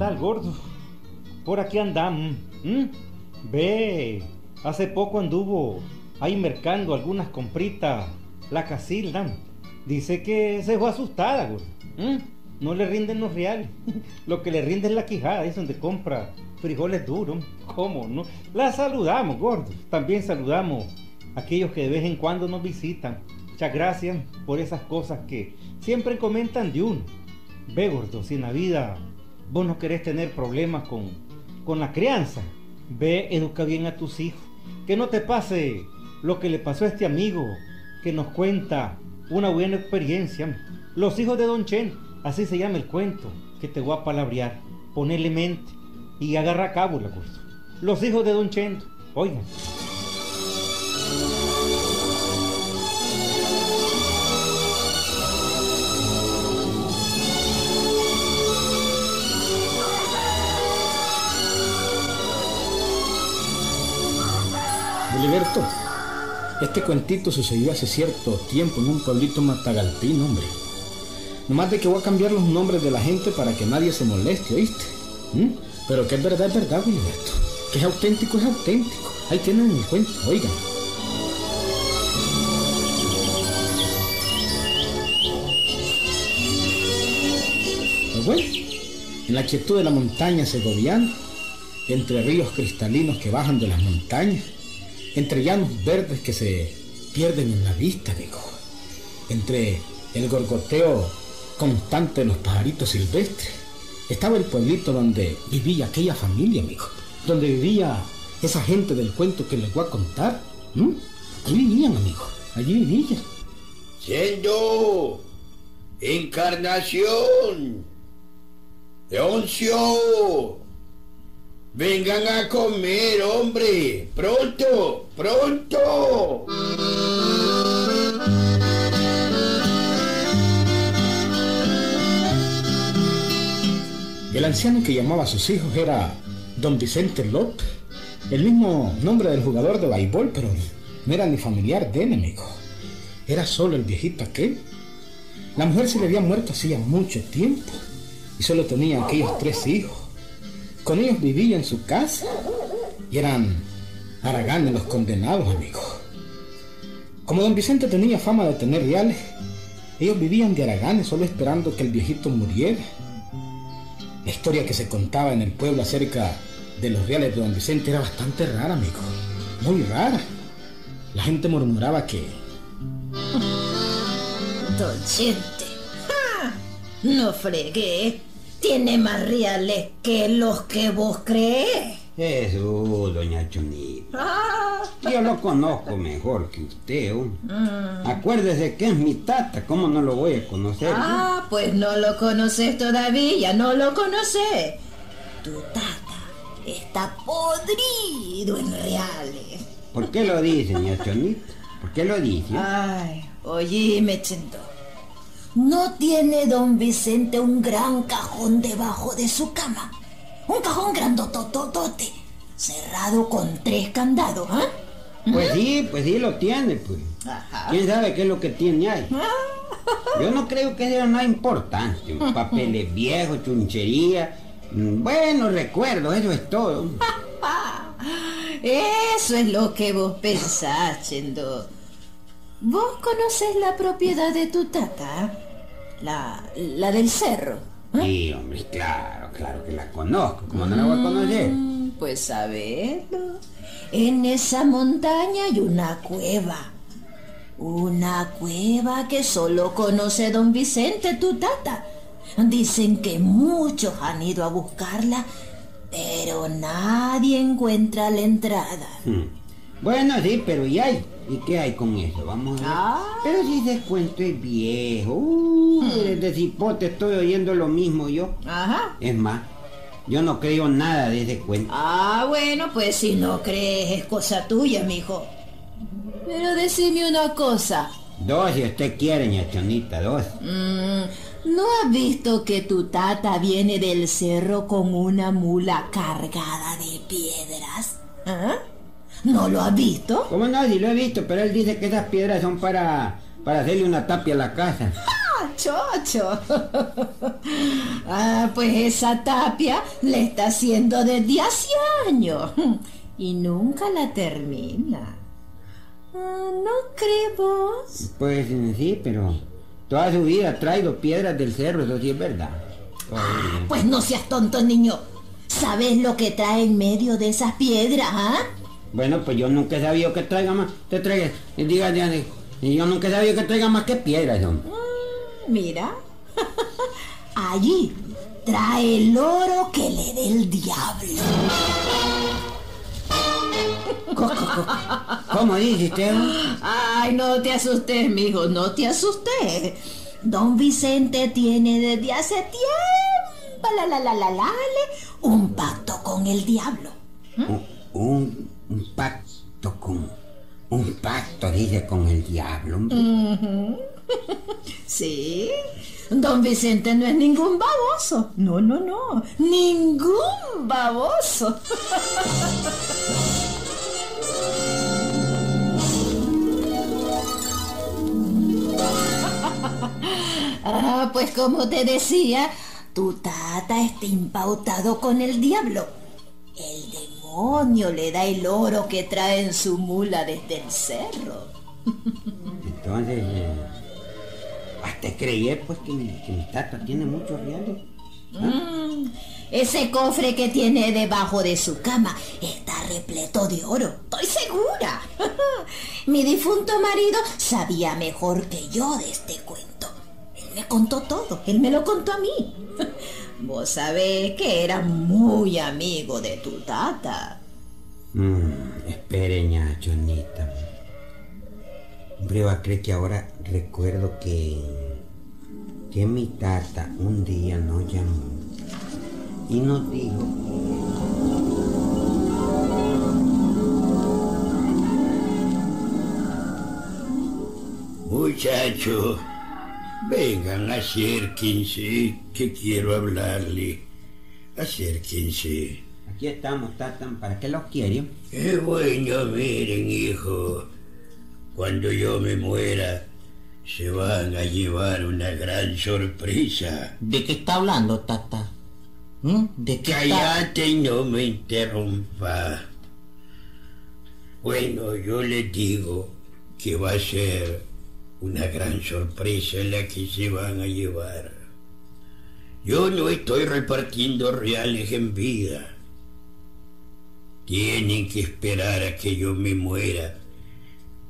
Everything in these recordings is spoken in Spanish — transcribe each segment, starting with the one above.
tal, gordo? Por aquí andamos. Ve, hace poco anduvo ahí mercando algunas compritas la Casilda. Dice que se fue asustada, gordo. No le rinden los reales. Lo que le rinde es la quijada, es donde compra frijoles duros. ¿Cómo no? La saludamos, gordo. También saludamos a aquellos que de vez en cuando nos visitan. Muchas gracias por esas cosas que siempre comentan de uno. Ve, gordo, si en la vida vos no querés tener problemas con, con la crianza, ve, educa bien a tus hijos. Que no te pase lo que le pasó a este amigo que nos cuenta una buena experiencia. Los hijos de Don Chen, así se llama el cuento, que te voy a palabrear. Ponele mente y agarra cabo la cosa. Los hijos de Don Chen, oigan. Liberto, este cuentito sucedió hace cierto tiempo en un pueblito matagalpín, hombre. Nomás de que voy a cambiar los nombres de la gente para que nadie se moleste, ¿oíste? ¿Mm? Pero que es verdad, es verdad, Liberto. Que es auténtico, es auténtico. Ahí tienen el cuento, oigan. Pues en la quietud de la montaña segoviana, entre ríos cristalinos que bajan de las montañas, entre llanos verdes que se pierden en la vista, digo, entre el gorgoteo constante de los pajaritos silvestres, estaba el pueblito donde vivía aquella familia, amigo, donde vivía esa gente del cuento que les voy a contar. Allí vivían, amigo, allí vivían. Siendo encarnación, Leoncio, Vengan a comer, hombre. Pronto, pronto. El anciano que llamaba a sus hijos era don Vicente López, el mismo nombre del jugador de béisbol, pero no era ni familiar de enemigo. Era solo el viejito aquel. La mujer se le había muerto hacía mucho tiempo y solo tenía aquellos tres hijos. Con ellos vivía en su casa y eran haraganes los condenados, amigos. Como don Vicente tenía fama de tener reales, ellos vivían de haraganes solo esperando que el viejito muriera. La historia que se contaba en el pueblo acerca de los reales de don Vicente era bastante rara, amigo. Muy rara. La gente murmuraba que... Don Chente. No fregué. Tiene más reales que los que vos crees. Jesús, doña Chonita. Ah. Yo lo conozco mejor que usted. ¿oh? Acuérdese que es mi tata, ¿cómo no lo voy a conocer? Ah, pues no lo conoces todavía, no lo conoces. Tu tata está podrido en reales. ¿Por qué lo dice, doña Chonita? ¿Por qué lo dice? Ay, oye, Chento. ¿No tiene don Vicente un gran cajón debajo de su cama? Un cajón grandotototote, cerrado con tres candados, ¿ah? Pues sí, pues sí lo tiene, pues. ¿Quién sabe qué es lo que tiene ahí? Yo no creo que sea nada importante. Papeles viejos, chunchería. mm, Bueno, recuerdo, eso es todo. Eso es lo que vos pensás, Chendo. ¿Vos conocés la propiedad de tu tata? La, la del cerro. Sí, hombre, claro, claro que la conozco. ¿Cómo no la voy a conocer? Mm, Pues sabedlo. En esa montaña hay una cueva. Una cueva que solo conoce don Vicente, tu tata. Dicen que muchos han ido a buscarla, pero nadie encuentra la entrada. Hmm. Bueno, sí, pero ¿y hay? ¿Y qué hay con eso? Vamos a ver. Ah. Pero si ese cuento es viejo. Uh, desde cipote estoy oyendo lo mismo yo. Ajá. Es más, yo no creo nada de ese cuento. Ah, bueno, pues si no crees es cosa tuya, mijo. Pero decime una cosa. Dos, si usted quiere, ñachonita, dos. Mm, ¿No has visto que tu tata viene del cerro con una mula cargada de piedras? ¿Ah? ¿No lo has visto? ¿Cómo no? Lo he visto, pero él dice que esas piedras son para, para hacerle una tapia a la casa. ¡Ah, chocho. ah, pues esa tapia le está haciendo desde hace años y nunca la termina. Ah, ¿No crees vos? Pues sí, pero toda su vida ha traído piedras del cerro, eso sí es verdad. Ah, pues no seas tonto, niño. ¿Sabes lo que trae en medio de esas piedras, ah? Bueno, pues yo nunca he sabido que traiga más. Te traiga, diga, diga, y yo nunca he sabido que traiga más que piedras, ¿no? Mm, mira. Allí trae el oro que le dé el diablo. ¿Cómo dices, Ay, no te asustes, mijo, no te asustes. Don Vicente tiene desde hace tiempo la, la, la, la, la, un pacto con el diablo. Un, un, pacto con... Un pacto, dice, con el diablo. Sí. Don Vicente no es ningún baboso. No, no, no. Ningún baboso. ah, pues como te decía, tu tata está impautado con el diablo. El demonio le da el oro que trae en su mula desde el cerro. Entonces, eh, hasta creí pues que mi, tata tiene muchos reales. Mm, ese cofre que tiene debajo de su cama está repleto de oro, estoy segura. Mi difunto marido sabía mejor que yo de este cuento. Él me contó todo, él me lo contó a mí. Vos sabés que era muy amigo de tu tata. Mmm, espere, Chonita. Hombre, va a creer que ahora recuerdo que... que mi tata un día nos llamó y nos dijo Muchachos, vengan, acérquense, que quiero hablarle. Acérquense. Aquí estamos, Tatan, ¿para qué los quieren? Es bueno, miren, hijo. Cuando yo me muera, se van a llevar una gran sorpresa. ¿De qué está hablando, Tata? ¿Mm? ¿De Cállate y no me interrumpa. Bueno, yo les digo que va a ser una gran sorpresa la que se van a llevar. Yo no estoy repartiendo reales en vida. Tienen que esperar a que yo me muera,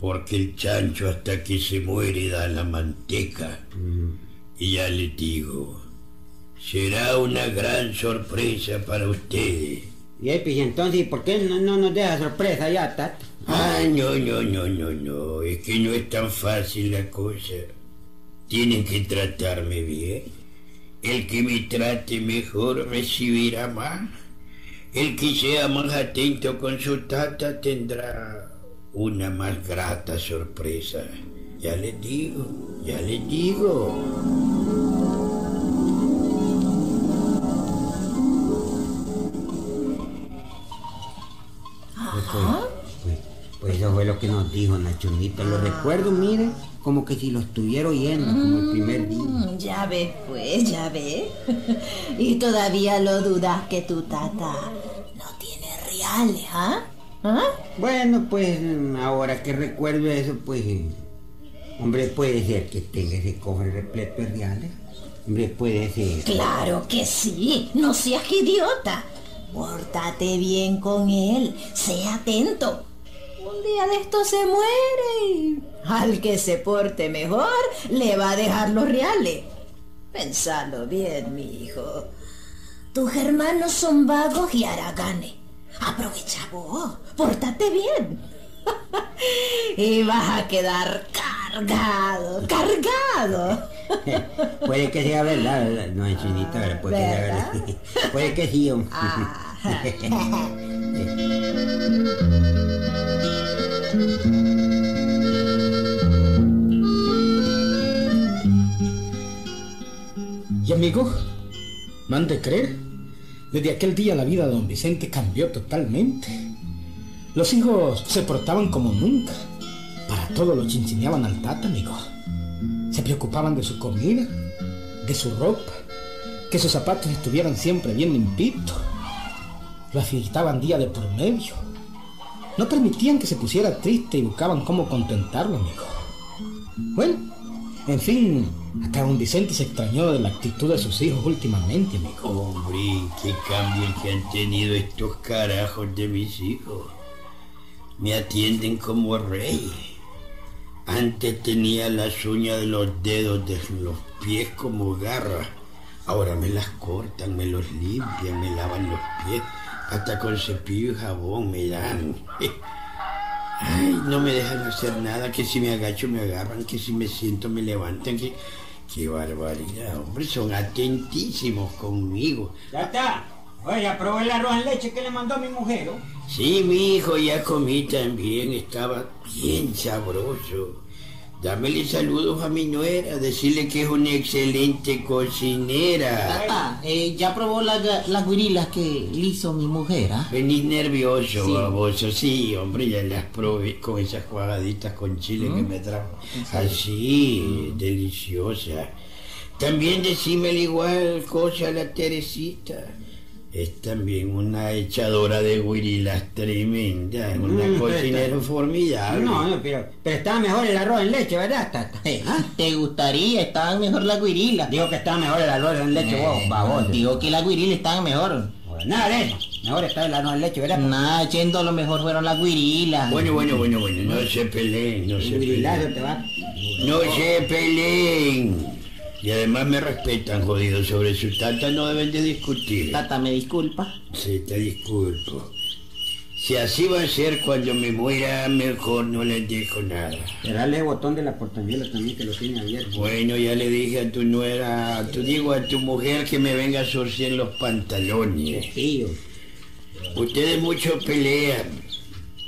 porque el chancho hasta que se muere da la manteca. Mm. Y ya les digo, será una gran sorpresa para ustedes. Y pues, entonces, ¿por qué no, nos deja sorpresa ya, Tat? No, no, no, no, no, es que no es tan fácil la cosa. Tienen que tratarme bien. El que me trate mejor recibirá más. El que sea más atento con su tata tendrá una más grata sorpresa. Ya les digo, ya les digo. Eso fue lo que nos dijo Nachonita. Lo recuerdo, mire, como que si lo estuviera oyendo, como el primer día. Mm, ya ves, pues, ya ves. y todavía lo dudas que tu tata no tiene reales, ¿ah? ¿Ah? Bueno, pues ahora que recuerdo eso, pues, hombre, puede ser que tenga ese cofre repleto de reales. Hombre, puede ser. Claro que sí, no seas idiota. Pórtate bien con él, sé atento. Día de esto se muere y al que se porte mejor le va a dejar los reales. Pensalo bien, mi hijo. Tus hermanos son vagos y haraganes. Aprovecha vos, pórtate bien. y vas a quedar cargado, cargado. puede que sea verdad, no es chinita, puede que sea verdad. puede que sí. Ah. Y amigo, mande creer, desde aquel día la vida de don Vicente cambió totalmente. Los hijos se portaban como nunca. Para todo lo chinchineaban al tata, amigo. Se preocupaban de su comida, de su ropa, que sus zapatos estuvieran siempre bien limpitos. Lo afeitaban día de por medio. No permitían que se pusiera triste y buscaban cómo contentarlo, amigo. Bueno, en fin, hasta don Vicente se extrañó de la actitud de sus hijos últimamente, amigo. Hombre, qué cambio que han tenido estos carajos de mis hijos. Me atienden como rey. Antes tenía las uñas de los dedos de los pies como garras. Ahora me las cortan, me los limpian, me lavan los pies. Hasta con cepillo y jabón me dan. Ay, no me dejan hacer nada, que si me agacho me agarran, que si me siento me levantan, que... Qué barbaridad, hombre, son atentísimos conmigo. Ya está. Oye, probé el arroz en leche que le mandó mi mujer. ¿no? Sí, mi hijo, ya comí también, estaba bien sabroso. Dámele saludos a mi nuera, decirle que es una excelente cocinera. Ah, eh, ya probó la- las guirilas que le hizo mi mujer, ¿ah? Venís nervioso, Sí. baboso. Sí, hombre, ya las probé con esas cuadraditas con chile que me trajo. Así, deliciosa. También decímele igual cosa a la Teresita. Es también una echadora de guirilas tremenda, una Mm, cocinera formidable. No, no, pero, pero estaba mejor el arroz en leche, ¿verdad, tata? Eh, ¿Te gustaría? Estaban mejor las guirilas. Digo que estaba mejor el arroz en leche, vos, Eh, baboso. Digo que las guirilas estaban mejor. Nada de eso. Mejor estaba el arroz en leche, ¿verdad? Nada, yendo lo mejor fueron las guirilas. Bueno, bueno, bueno, bueno, no se peleen, no se peleen. te va. No se peleen. Y además me respetan, jodido. Sobre su tata no deben de discutir. Tata, me disculpa. Sí, te disculpo. Si así va a ser cuando me muera, mejor no les dejo nada. Dale el botón de la portañuela también que lo tiene abierto. Bueno, ya le dije a tu nuera, a tu digo a tu mujer que me venga a surcir los pantalones. Tío. Ustedes mucho pelean.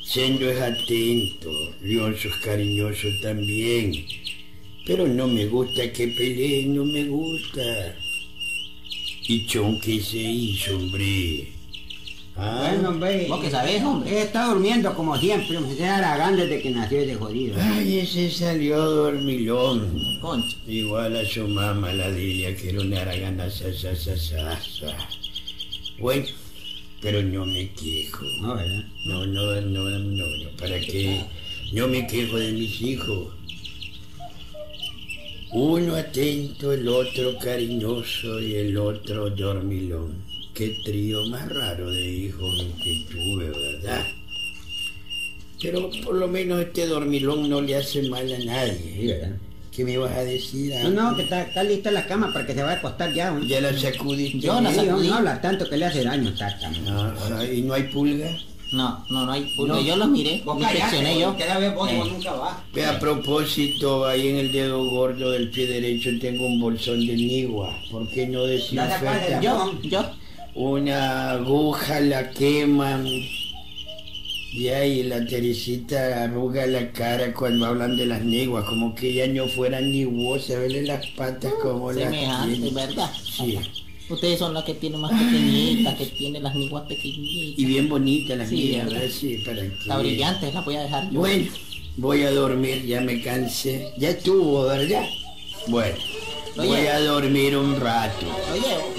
Sendo es atento, Lionzo es cariñoso también. Pero no me gusta que peleen, no me gusta. Y chon que se hizo, hombre. Ah, Bueno, hombre. Vos que sabés, hombre. Él está durmiendo como siempre. Se da Aragán desde que nació ese jodido. Ay, ese salió dormilón. Concha. Igual a su mamá, la Dilia, que era una aragana sa, sa, sa, sa, sa. Bueno, pero no me quejo. No, ¿verdad? No, no, no, no, no, ¿para qué? No me quejo de mis hijos. Uno atento, el otro cariñoso y el otro dormilón. Qué trío más raro de hijos que tuve, ¿verdad? Pero por lo menos este dormilón no le hace mal a nadie. ¿verdad? ¿Qué me vas a decir? ah? No, no, que está, está lista la cama para que se vaya a acostar ya. ¿no? Ya la sacudiste. Yo la Sí, no, sacudí. no habla tanto que le hace daño, tata. Ah, ah, ¿Y no hay pulga? No, no, no hay. Porque yo los miré, Vos inspeccioné yo. Cada vez vos, Eh. vos nunca vas. Ve, a propósito, ahí en el dedo gordo del pie derecho tengo un bolsón de nigua. ¿Por qué no La la- desinfecta? Yo, yo. Una aguja la queman. Y ahí la Teresita arruga la cara cuando hablan de las niguas, como que ya no fueran niguosas, verle las patas como las Semejante. ¿verdad? Sí. Ustedes son las que tienen más pequeñitas, que tienen las niguas pequeñitas. Y bien bonitas las Sí, niñas. Sí, para que... Las brillantes las voy a dejar yo. Bueno, voy a dormir, ya me cansé. Ya estuvo, ¿verdad? Bueno, voy a dormir un rato. Lo llevo.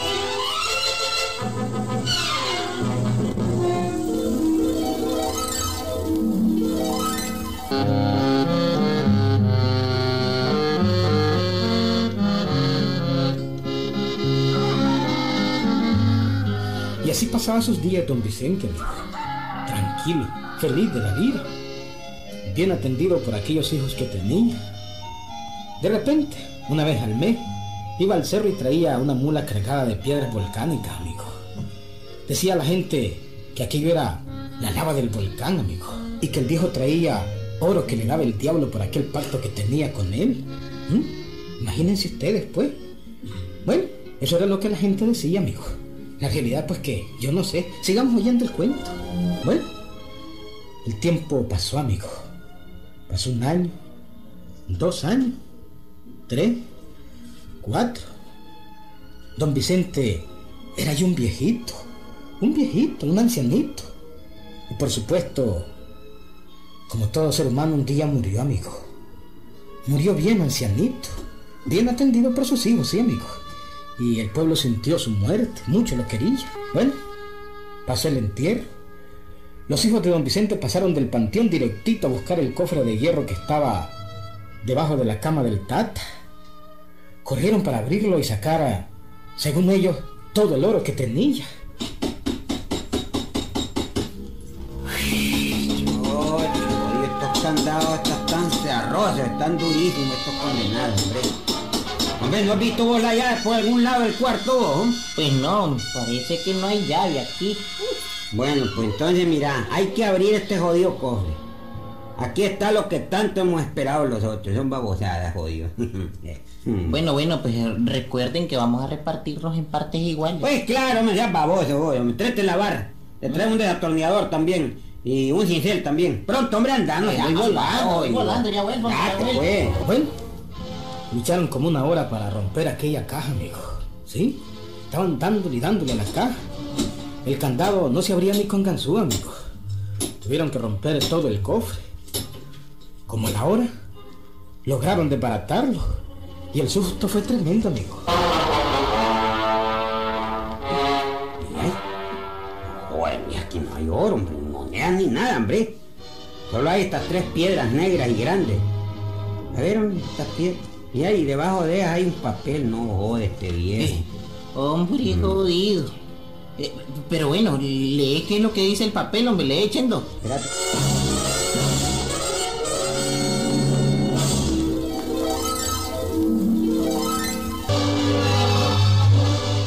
Así pasaba sus días don Vicente. Tranquilo, feliz de la vida. Bien atendido por aquellos hijos que tenía. De repente, una vez al mes, iba al cerro y traía una mula cargada de piedras volcánicas, amigo. Decía la gente que aquello era la lava del volcán, amigo. Y que el viejo traía oro que le daba el diablo por aquel pacto que tenía con él. ¿Mm? Imagínense ustedes, pues. Bueno, eso era lo que la gente decía, amigo. La realidad, pues que yo no sé. Sigamos oyendo el cuento. Bueno, el tiempo pasó, amigo. Pasó un año, dos años, tres, cuatro. Don Vicente era ya un viejito, un viejito, un ancianito. Y por supuesto, como todo ser humano, un día murió, amigo. Murió bien ancianito, bien atendido por sus hijos, sí, amigo. Y el pueblo sintió su muerte, mucho lo quería. Bueno, pasó el entierro. Los hijos de don Vicente pasaron del panteón directito a buscar el cofre de hierro que estaba debajo de la cama del Tata. Corrieron para abrirlo y sacar, según ellos, todo el oro que tenía. Oye, estos candados están cerrosos, están durísimos estos condenados, hombre. Hombre, ¿no has visto vos la llave por algún lado del cuarto vos? Pues no, parece que no hay llave aquí. Bueno, pues entonces mira, hay que abrir este jodido cofre. Aquí está lo que tanto hemos esperado los otros, son babosadas, jodido. Bueno, bueno, pues recuerden que vamos a repartirnos en partes iguales. Pues claro, me seas baboso, vos, me trate la barra. Le trae un desatornillador también. Y un cincel también. Pronto, hombre, andando, ya, Ya, voy volando. voy volando, ya vuelvo, ya Date, vuelvo. pues. Bueno, lucharon como una hora para romper aquella caja, amigo. ¿Sí? Estaban dándole y dándole a la caja. El candado no se abría ni con ganzúa, amigo. Tuvieron que romper todo el cofre. Como a la hora, lograron desbaratarlo. Y el susto fue tremendo, amigo. Aquí no hay oro, hombre, ni monedas ni nada, hombre. Solo hay estas tres piedras negras y grandes. Hombre, estas piedras. Y ahí debajo de ellas hay un papel, no jode este viejo. Hombre, jodido. Eh, pero bueno, lee qué es lo que dice el papel, hombre, lee echando. Espérate.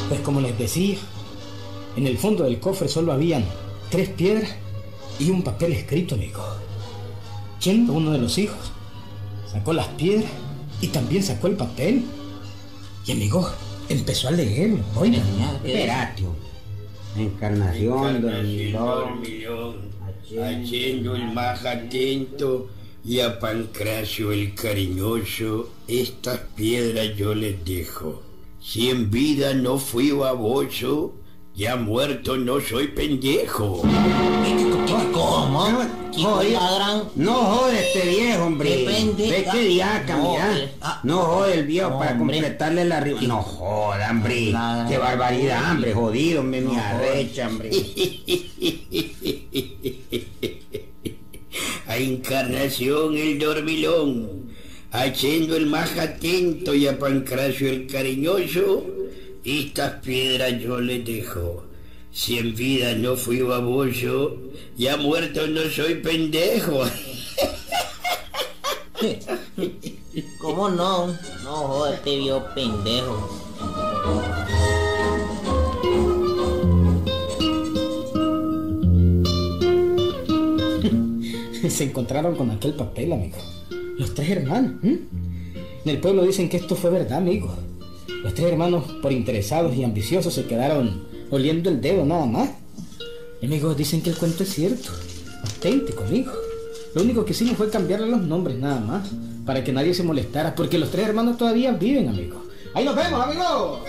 Pues como les decía, en el fondo del cofre solo habían tres piedras y un papel escrito, amigo. Chendo, uno de los hijos, sacó las piedras y también sacó el papel. Y amigo, empezó a leerlo. Oiga, eh, hombre. Encarnación, dormilón, haciendo el más atento y a Pancracio el cariñoso, estas piedras yo les dejo. Si en vida no fui baboso, ya muerto no soy pendejo. ¿Cómo? Chico, Jodido. la gran... No jode este viejo, hombre. Depende. Ve que diaca, No, mira. ah. No jode el viejo para completarle la ri- No joda, hombre. La- Qué barbaridad, hombre. Jodido, hombre, mi arrecha, hombre. A Encarnación el dormilón, haciendo el más atento y a Pancracio el cariñoso, estas piedras yo les dejo. Si en vida no fui baboso, ya muerto no soy pendejo. ¿Cómo no? No, joder, este viejo pendejo. se encontraron con aquel papel, amigo. Los tres hermanos. En el pueblo dicen que esto fue verdad, amigo. Los tres hermanos, por interesados y ambiciosos, se quedaron oliendo el dedo nada más. Y, amigos, dicen que el cuento es cierto. Auténtico, amigo. Lo único que hicimos fue cambiarle los nombres nada más. Para que nadie se molestara. Porque los tres hermanos todavía viven, amigo. Ahí nos vemos, amigos.